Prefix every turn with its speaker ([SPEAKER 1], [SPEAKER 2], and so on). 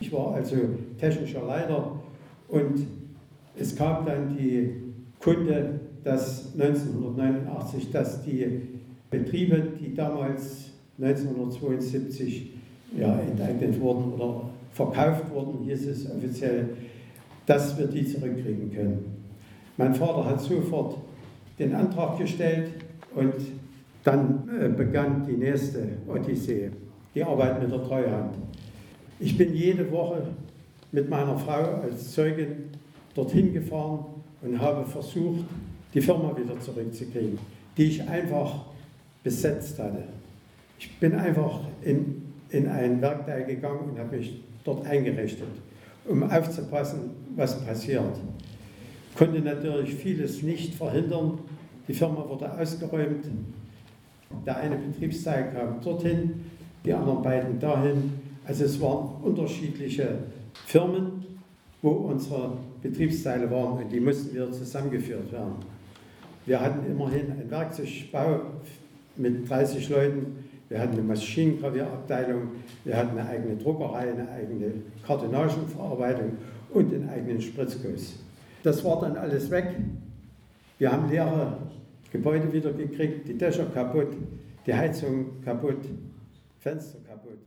[SPEAKER 1] Ich war also technischer Leiter und es gab dann die Kunde, dass 1989, dass die Betriebe, die damals 1972 ja, enteignet wurden oder verkauft wurden, hieß es offiziell, dass wir die zurückkriegen können. Mein Vater hat sofort den Antrag gestellt und dann äh, begann die nächste Odyssee, die Arbeit mit der Treuhand. Ich bin jede Woche mit meiner Frau als Zeugin dorthin gefahren und habe versucht, die Firma wieder zurückzukriegen, die ich einfach besetzt hatte. Ich bin einfach in, in ein Werkteil gegangen und habe mich dort eingerichtet, um aufzupassen, was passiert. Konnte natürlich vieles nicht verhindern. Die Firma wurde ausgeräumt. Der eine Betriebsteil kam dorthin, die anderen beiden dahin. Also es waren unterschiedliche Firmen, wo unsere Betriebsteile waren und die mussten wieder zusammengeführt werden. Wir hatten immerhin einen Werkzeugbau mit 30 Leuten, wir hatten eine Maschinengravierabteilung, wir hatten eine eigene Druckerei, eine eigene Kartonagenverarbeitung und einen eigenen Spritzguss. Das war dann alles weg. Wir haben leere Gebäude wieder gekriegt, die Dächer kaputt, die Heizung kaputt, Fenster kaputt.